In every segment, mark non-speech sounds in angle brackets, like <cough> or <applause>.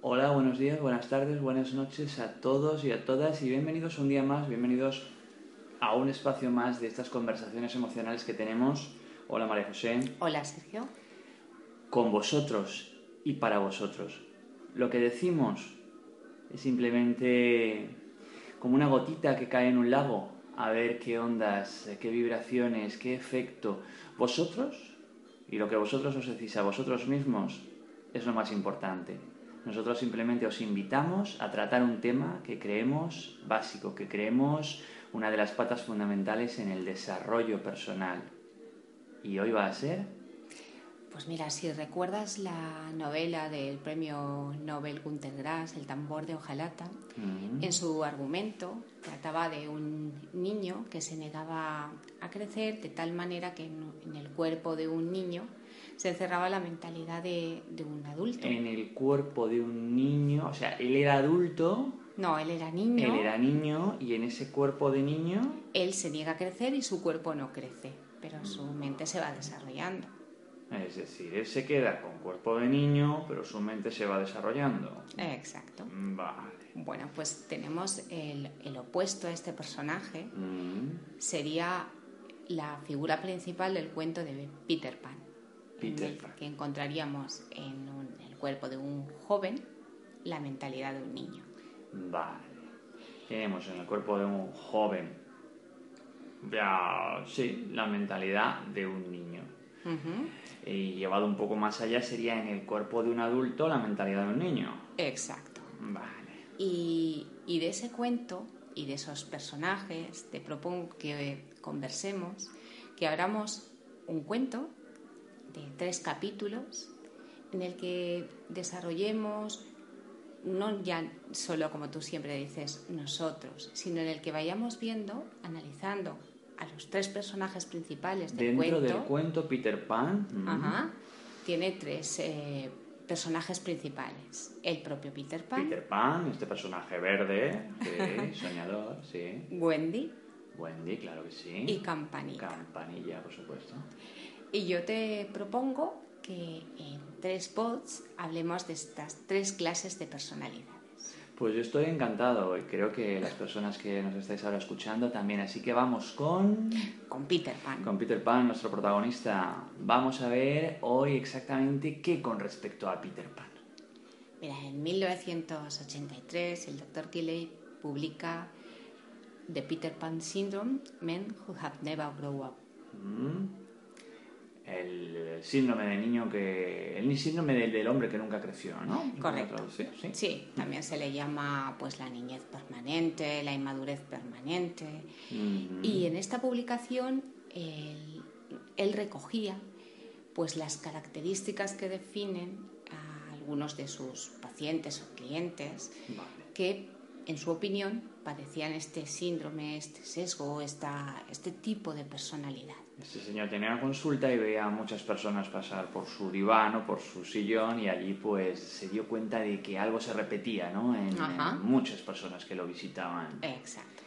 Hola, buenos días, buenas tardes, buenas noches a todos y a todas y bienvenidos un día más, bienvenidos a un espacio más de estas conversaciones emocionales que tenemos. Hola María José. Hola Sergio. Con vosotros y para vosotros. Lo que decimos es simplemente como una gotita que cae en un lago, a ver qué ondas, qué vibraciones, qué efecto. Vosotros y lo que vosotros os decís a vosotros mismos es lo más importante. Nosotros simplemente os invitamos a tratar un tema que creemos básico, que creemos una de las patas fundamentales en el desarrollo personal. Y hoy va a ser... Pues mira, si recuerdas la novela del premio Nobel Günter Grass, El tambor de hojalata, Mm. en su argumento trataba de un niño que se negaba a crecer de tal manera que en, en el cuerpo de un niño se encerraba la mentalidad de, de un adulto. En el cuerpo de un niño, o sea, él era adulto, No, él era niño, él era niño y en ese cuerpo de niño él se niega a crecer y su cuerpo no crece, pero su mente se va desarrollando. Es decir, él se queda con cuerpo de niño, pero su mente se va desarrollando. Exacto. Vale. Bueno, pues tenemos el, el opuesto a este personaje, Mm, sería la figura principal del cuento de Peter Pan, Peter Pan. que encontraríamos en un- el cuerpo de un joven la mentalidad de un niño. Vale. Tenemos en el cuerpo de un joven, ya, sí, la mentalidad de un niño. Y llevado un poco más allá sería en el cuerpo de un adulto la mentalidad de un niño. Exacto. Vale. Y, y de ese cuento y de esos personajes te propongo que conversemos, que abramos un cuento de tres capítulos en el que desarrollemos no ya solo como tú siempre dices nosotros, sino en el que vayamos viendo, analizando a los tres personajes principales del Dentro cuento. del cuento Peter Pan. mm, Ajá, tiene tres eh, personajes principales. El propio Peter Pan, Peter Pan, este personaje verde, sí, <laughs> soñador, sí. Wendy Wendy, claro que sí. y Campanita. Campanilla, por supuesto. Y yo te propongo que en tres pods hablemos de estas tres clases de personalidades. Pues yo estoy encantado y creo que las personas que nos estáis ahora escuchando también. Así que vamos con, Con Peter Pan. con Peter Pan, nuestro protagonista. Vamos a ver hoy exactamente qué con respecto a Peter Pan. Mira, en 1983 el Dr. Killey publica The Peter Pan Syndrome, Men Who Have Never Grown Up. Mm. El síndrome del niño que. El síndrome del, del hombre que nunca creció, ¿no? Correcto. Sí. Sí, también se le llama pues la niñez permanente, la inmadurez permanente. Mm. Y en esta publicación él, él recogía pues las características que definen a algunos de sus pacientes o clientes Vale. que en su opinión padecían este síndrome, este sesgo, esta, este tipo de personalidad. Este señor tenía una consulta y veía a muchas personas pasar por su diván o por su sillón y allí pues se dio cuenta de que algo se repetía, ¿no? En, muchas personas que lo visitaban. Exacto.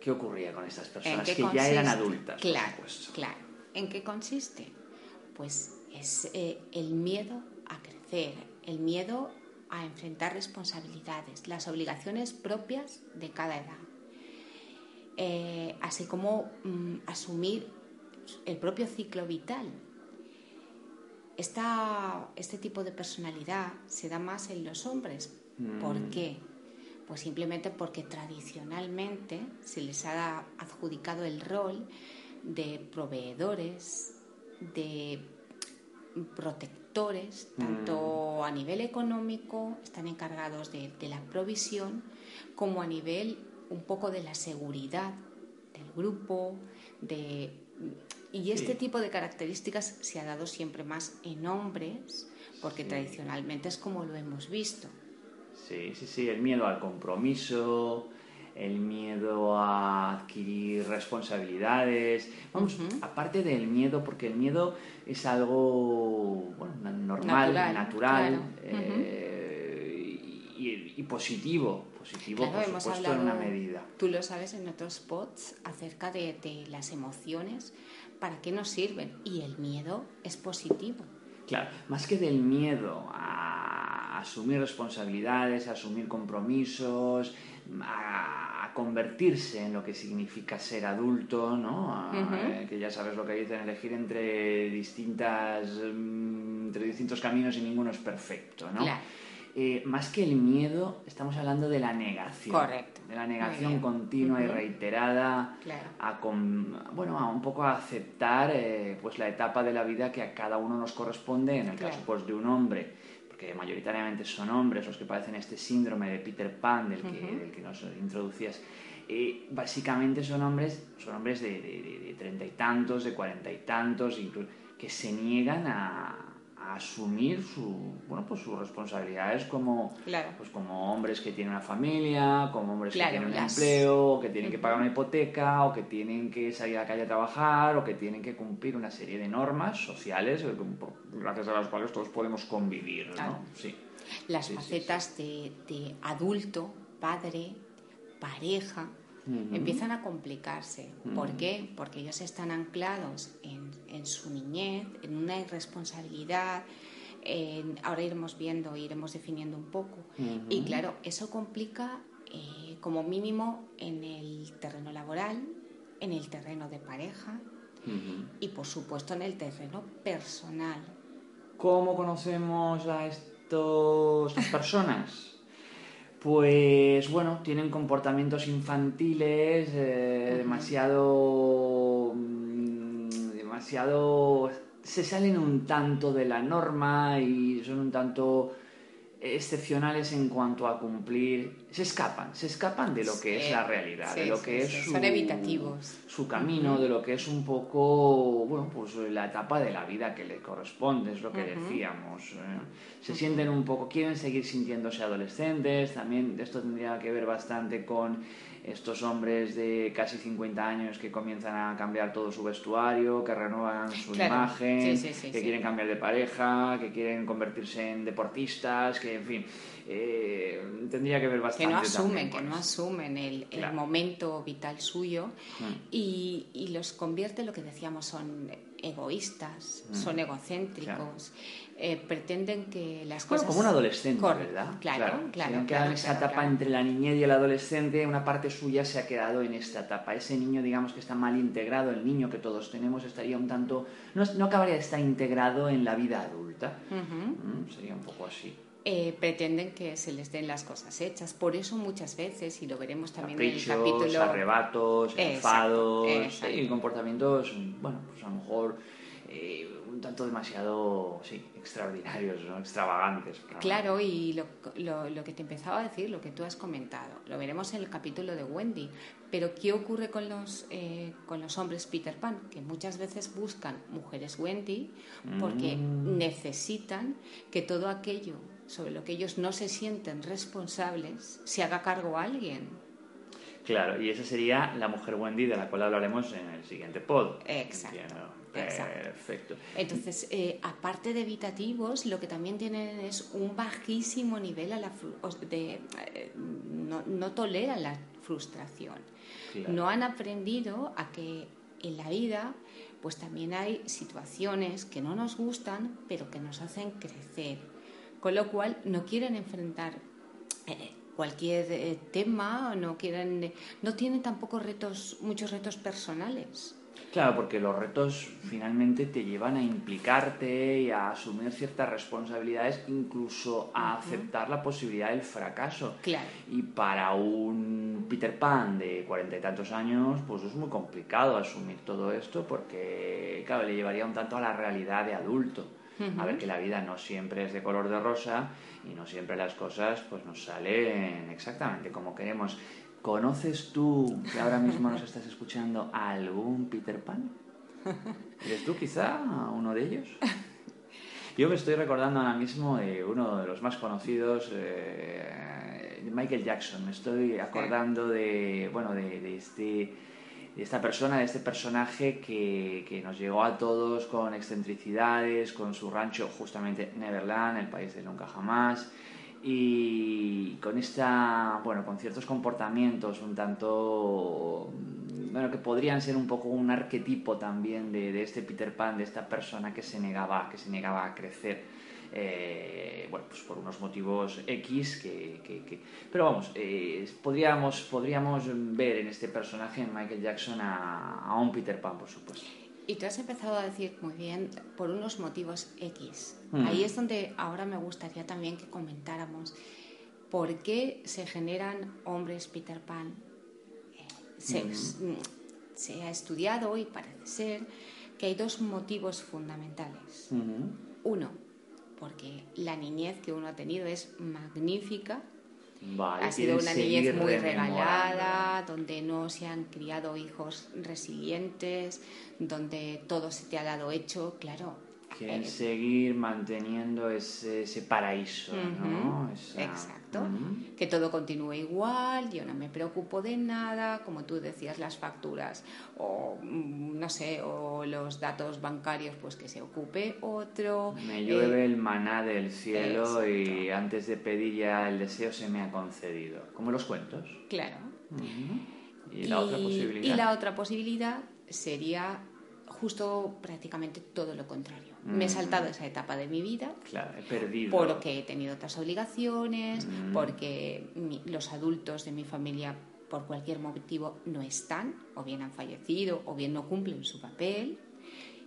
¿Qué ocurría con estas ¿En personas que ya eran adultas? por Claro, supuesto? claro. ¿En qué consiste? Pues es eh, el miedo a crecer, el miedo a enfrentar responsabilidades, las obligaciones propias de cada edad, Eh, así como mm, asumir el propio ciclo vital. Esta- este tipo de personalidad se da más en los hombres. ¿Por Mm. qué? Pues simplemente porque tradicionalmente se les ha adjudicado el rol de proveedores, de protectores, tanto a nivel económico, están encargados de, de la provisión, como a nivel un poco de la seguridad del grupo, de Y este tipo de características se ha dado siempre más en hombres, porque tradicionalmente es como lo hemos visto. Sí, sí, sí, el miedo al compromiso, el miedo a adquirir responsabilidades. Vamos, aparte del miedo, porque el miedo es algo bueno, normal, natural, eh, y, positivo, positivo por supuesto en una medida. Tú lo sabes en otros spots acerca de, de las emociones, para qué nos sirven, y el miedo es positivo. Claro, más que del miedo a asumir responsabilidades, a asumir compromisos, a, convertirse en lo que significa ser adulto, ¿no? Eh, que ya sabes lo que dicen, elegir entre distintas mm, entre distintos caminos y ninguno es perfecto, ¿no? Eh, más que el miedo, estamos hablando de la negación. Correcto. De la negación continua y reiterada a, bueno, a un poco a aceptar eh, pues la etapa de la vida que a cada uno nos corresponde, en el caso pues, de un hombre, porque mayoritariamente son hombres los que padecen este síndrome de Peter Pan del que, que nos introducías. Eh, básicamente son hombres, son hombres de treinta y tantos, de cuarenta y tantos, incluso, que se niegan a, asumir su, bueno, pues sus responsabilidades como, pues como hombres que tienen una familia, como hombres que tienen un empleo, o que tienen que pagar una hipoteca, o que tienen que salir a la calle a trabajar, o que tienen que cumplir una serie de normas sociales eh, gracias a las cuales todos podemos convivir. ¿no? Sí. Las facetas De, de adulto, padre, pareja, empiezan a complicarse. ¿Por qué? Porque ellos están anclados en, en su niñez, en una irresponsabilidad. ahora iremos viendo, iremos definiendo un poco. Y claro, eso complica eh, como mínimo en el terreno laboral, en el terreno de pareja y por supuesto en el terreno personal. ¿Cómo conocemos a estas personas? Pues bueno, tienen comportamientos infantiles eh, demasiado... Mm, demasiado... se salen un tanto de la norma y son un tanto excepcionales en cuanto a cumplir, se escapan, se escapan de lo que es la realidad, de lo que es su, son evitativos. su camino, de lo que es un poco, bueno, pues la etapa de la vida que le corresponde, es lo que decíamos. ¿eh? Se sienten un poco, quieren seguir sintiéndose adolescentes, también esto tendría que ver bastante con estos hombres de casi 50 años que comienzan a cambiar todo su vestuario, que renuevan su imagen, que quieren cambiar de pareja, que quieren convertirse en deportistas, que en fin, eh, tendría que ver bastante. Que no asumen, que no asumen el, momento vital suyo mm. y, y, los convierte, lo que decíamos, son egoístas, mm. son egocéntricos. Eh, pretenden que las cosas... como un adolescente, ¿verdad? Claro, claro. en esa etapa entre la niñez y el adolescente, una parte suya se ha quedado en esta etapa. Ese niño, digamos, que está mal integrado, el niño que todos tenemos, estaría un tanto... No, no acabaría de estar integrado en la vida adulta. Mm, sería un poco así. Eh, pretenden que se les den las cosas hechas. Por eso muchas veces, y lo veremos también en el capítulo... arrebatos, enfados, y comportamientos, bueno, pues a lo mejor eh, un tanto demasiado, sí, extraordinarios, ¿no? extravagantes. Claro, y lo, lo, que te empezaba a decir, lo que tú has comentado, lo veremos en el capítulo de Wendy, pero ¿qué ocurre con los, eh, con los hombres Peter Pan? Que muchas veces buscan mujeres Wendy porque mm. necesitan que todo aquello sobre lo que ellos no se sienten responsables se haga cargo a alguien. Claro, y esa sería la mujer Wendy de la cual hablaremos en el siguiente pod. Exacto. Perfecto. Entonces, eh, aparte de evitativos, lo que también tienen es un bajísimo nivel a la de, eh, no, no, toleran la frustración. No han aprendido a que en la vida pues también hay situaciones que no nos gustan, pero que nos hacen crecer con lo cual no quieren enfrentar eh, cualquier eh, tema, no quieren, no tienen tampoco retos, muchos retos personales. Claro, porque los retos finalmente te llevan a implicarte y a asumir ciertas responsabilidades, incluso a aceptar la posibilidad del fracaso. Claro. Y para un Peter Pan de cuarenta y tantos años, pues es muy complicado asumir todo esto porque, claro, le llevaría un tanto a la realidad de adulto a ver que la vida no siempre es de color de rosa y no siempre las cosas pues nos salen exactamente como queremos. ¿Conoces tú, que ahora mismo nos estás escuchando, algún Peter Pan? ¿Eres tú quizá uno de ellos? Yo me estoy recordando ahora mismo de uno de los más conocidos, eh, Michael Jackson. Me estoy acordando de, bueno, de, este, de esta persona, de este personaje que, que, nos llegó a todos con excentricidades, con su rancho justamente Neverland, el país de nunca jamás y con esta, bueno, con ciertos comportamientos un tanto, bueno, que podrían ser un poco un arquetipo también de, de este Peter Pan, de esta persona que se negaba, que se negaba a crecer. Eh, bueno, pues por unos motivos X que... que, que... Pero vamos, eh, podríamos, podríamos ver en este personaje, en Michael Jackson, a, a un Peter Pan, por supuesto. Y tú has empezado a decir muy bien por unos motivos X. Mm. Ahí es donde ahora me gustaría también que comentáramos por qué se generan hombres Peter Pan. Eh, mm. Mm, se, ha estudiado y parece ser que hay dos motivos fundamentales. Uno, porque la niñez que uno ha tenido es magnífica. Ha sido una niñez muy regalada, donde no se han criado hijos resilientes, donde todo se te ha dado hecho, claro, Quieren eh, seguir manteniendo ese, ese paraíso, ¿no? Exacto. Que todo continúe igual, yo no me preocupo de nada, como tú decías, las facturas o, mm, no sé, o los datos bancarios, pues que se ocupe otro. Me llueve el maná del cielo y antes de pedir ya el deseo se me ha concedido. Como los cuentos. Claro. ¿Y la otra posibilidad? Y la otra posibilidad sería justo prácticamente todo lo contrario. Me he saltado esa etapa de mi vida. Claro, he perdido. Porque he tenido otras obligaciones, mm. porque los adultos de mi familia por cualquier motivo no están, o bien han fallecido, o bien no cumplen su papel.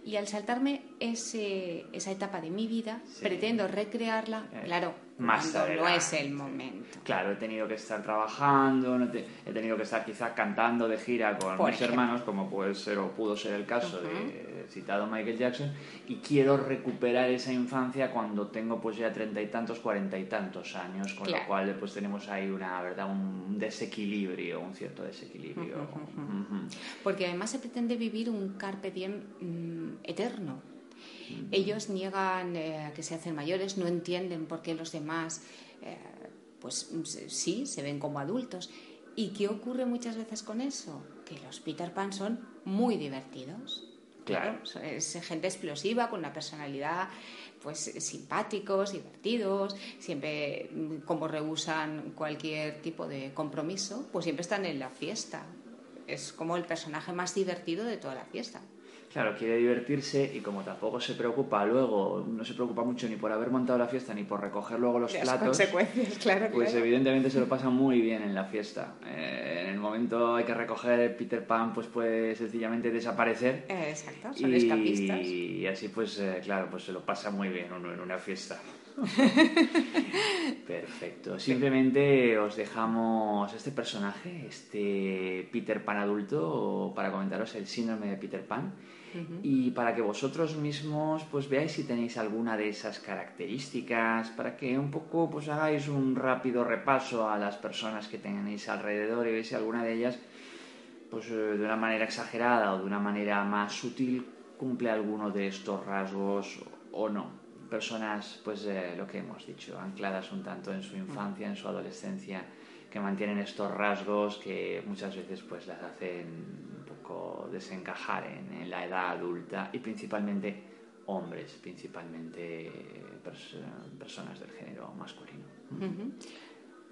Y al saltarme ese, esa etapa de mi vida, pretendo recrearla, eh, claro, más no es el momento. Claro, he tenido que estar trabajando, he tenido que estar quizás cantando de gira con mis hermanos, como puede ser o pudo ser el caso de citado Michael Jackson, y quiero recuperar esa infancia cuando tengo pues ya treinta y tantos, cuarenta y tantos años, con lo cual pues tenemos ahí una verdad un desequilibrio, un cierto desequilibrio. Porque además se pretende vivir un carpe diem mm, eterno. Ellos niegan eh, que se hacen mayores, no entienden por qué los demás, eh, pues sí, se ven como adultos. ¿Y qué ocurre muchas veces con eso? Que los Peter Pan son muy divertidos. Claro, es gente explosiva, con una personalidad pues simpáticos, divertidos, siempre mm, como rehusan cualquier tipo de compromiso, pues siempre están en la fiesta. Es como el personaje más divertido de toda la fiesta. Claro, quiere divertirse y como tampoco se preocupa luego, no se preocupa mucho ni por haber montado la fiesta ni por recoger luego los Las platos. consecuencias, claro. Pues evidentemente se lo pasa muy bien en la fiesta. Eh, en el momento hay que recoger Peter Pan, pues puede sencillamente desaparecer. exacto, son escapistas. Y así pues, eh, claro, pues se lo pasa muy bien uno en una fiesta. <laughs> Perfecto. Simplemente os dejamos este personaje, este Peter Pan adulto, para comentaros el síndrome de Peter Pan y para que vosotros mismos pues veáis si tenéis alguna de esas características, para que un poco pues hagáis un rápido repaso a las personas que tenéis alrededor y veáis si alguna de ellas pues eh, de una manera exagerada o de una manera más sutil cumple alguno de estos rasgos o no. Personas, pues eh, lo que hemos dicho, ancladas un tanto en su infancia, en su adolescencia, que mantienen estos rasgos que muchas veces pues las hacen desencajar en, la edad adulta y principalmente hombres, principalmente personas del género masculino.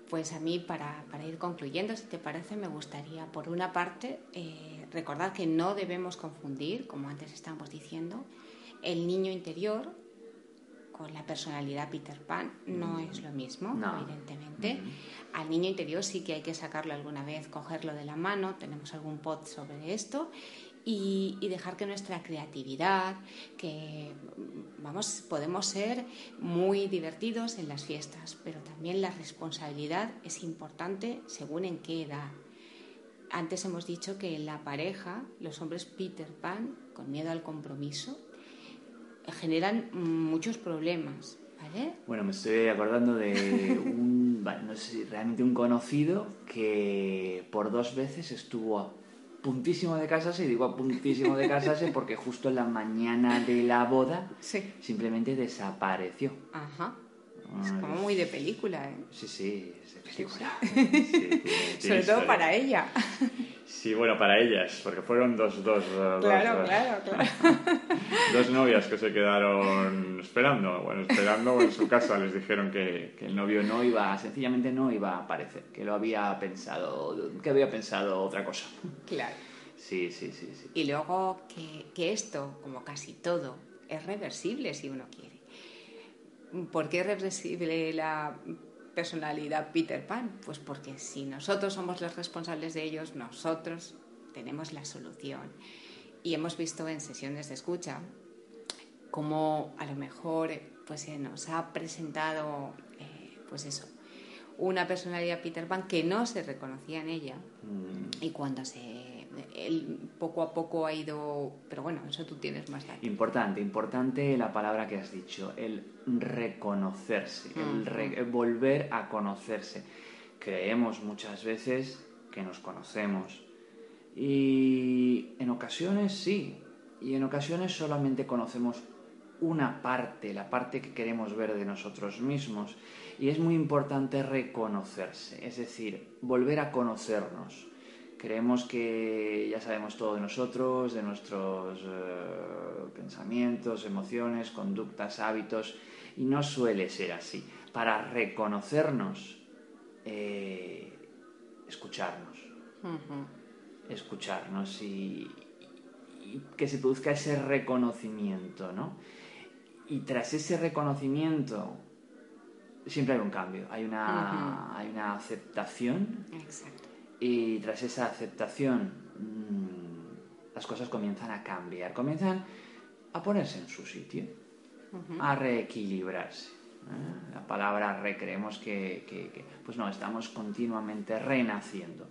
Pues a mí, para, ir concluyendo, si te parece, me gustaría, por una parte, eh, recordar que no debemos confundir, como antes estábamos diciendo, el niño interior con la personalidad Peter Pan no mm. es lo mismo, evidentemente. Al niño interior sí que hay que sacarlo alguna vez, cogerlo de la mano, tenemos algún pod sobre esto y, dejar que nuestra creatividad, que vamos, podemos ser muy divertidos en las fiestas, pero también la responsabilidad es importante según en qué edad. Antes hemos dicho que en la pareja, los hombres Peter Pan, con miedo al compromiso, generan muchos problemas. ¿vale? Bueno, me estoy acordando de un, <laughs> no sé, realmente un conocido que por dos veces estuvo puntísimo de casarse, y digo a puntísimo de casarse porque justo en la mañana de la boda Sí. simplemente desapareció. Ajá. Es como muy de película, ¿eh? Sí, sí, es de película. Sí, <laughs> Sobre todo para ella. Sí, bueno, para ellas, porque fueron dos, dos, dos, Claro, dos- claro, claro. <laughs> dos novias que se quedaron esperando. Bueno, esperando en su casa les dijeron que, que el novio no iba, sencillamente no iba a aparecer, que lo había pensado, que había pensado otra cosa. Claro. Sí, sí, sí, sí. Y luego que, que esto, como casi todo, es reversible si uno quiere. ¿Por qué es reversible la personalidad Peter Pan? Pues porque si nosotros somos los responsables de ellos, nosotros tenemos la solución. Y hemos visto en sesiones de escucha cómo a lo mejor pues, se nos ha presentado, eh, pues eso, una personalidad Peter Pan que no se reconocía en ella Mm, y cuando se él poco a poco ha ido pero bueno eso tú tienes más datos Importante, importante la palabra que has dicho, el reconocerse, el re- volver a conocerse. Creemos muchas veces que nos conocemos y en ocasiones sí, y en ocasiones solamente conocemos una parte, la parte que queremos ver de nosotros mismos. Y es muy importante reconocerse, es decir, volver a conocernos. Creemos que ya sabemos todo de nosotros, de nuestros eh, pensamientos, emociones, conductas, hábitos, y no suele ser así. Para reconocernos, eh, escucharnos. Escucharnos y, y que se produzca ese reconocimiento, ¿no? Y tras ese reconocimiento siempre hay un cambio, hay una, hay una aceptación exacto y tras esa aceptación mm, las cosas comienzan a cambiar, comienzan a ponerse en su sitio, a reequilibrarse. ¿eh? La palabra re creemos que, que- que, pues no, estamos continuamente renaciendo.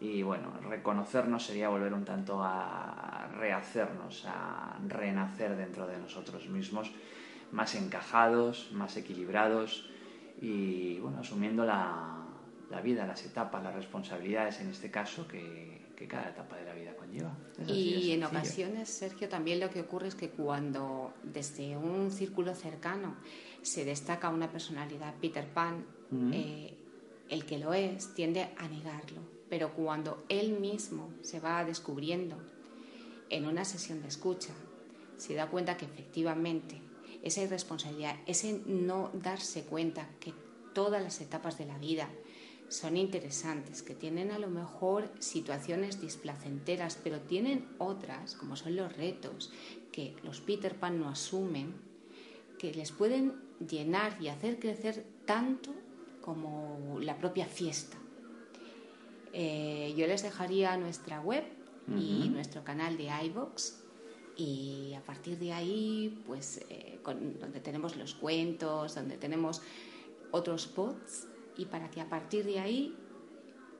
Y bueno, reconocernos sería volver un tanto a rehacernos, a renacer dentro de nosotros mismos, más encajados, más equilibrados y bueno, asumiendo la, la vida, las etapas, las responsabilidades en este caso que, que cada etapa de la vida conlleva. Y en ocasiones Sergio también lo que ocurre es que cuando desde un círculo cercano se destaca una personalidad Peter Pan eh, el que lo es tiende a negarlo. Pero cuando él mismo se va descubriendo en una sesión de escucha se da cuenta que efectivamente esa irresponsabilidad, ese no darse cuenta que todas las etapas de la vida son interesantes, que tienen a lo mejor situaciones displacenteras, pero tienen otras, como son los retos, que los Peter Pan no asumen, que les pueden llenar y hacer crecer tanto como la propia fiesta. Eh, yo les dejaría nuestra web y nuestro canal de iVoox y a partir de ahí, pues eh, con- donde tenemos los cuentos, donde tenemos otros pods y para que a partir de ahí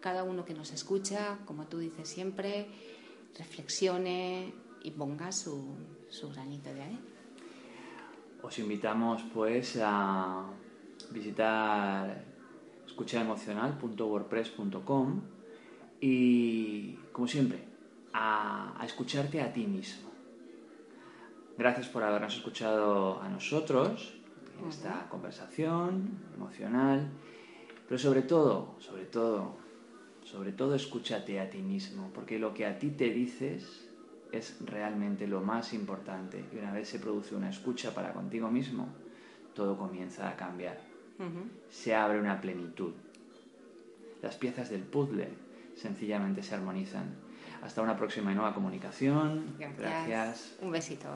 cada uno que nos escucha, como tú dices siempre, reflexione y ponga su, su granito de arena. Os invitamos pues a visitar escuchaemocional.wordpress.com y como siempre a, a escucharte a ti mismo. Gracias por habernos escuchado a nosotros en esta conversación emocional, pero sobre todo, sobre todo, sobre todo escúchate a ti mismo, porque lo que a ti te dices es realmente lo más importante. Y una vez se produce una escucha para contigo mismo, todo comienza a cambiar. Se abre una plenitud. Las piezas del puzzle sencillamente se armonizan. Hasta una próxima y nueva comunicación. Gracias. Un besito.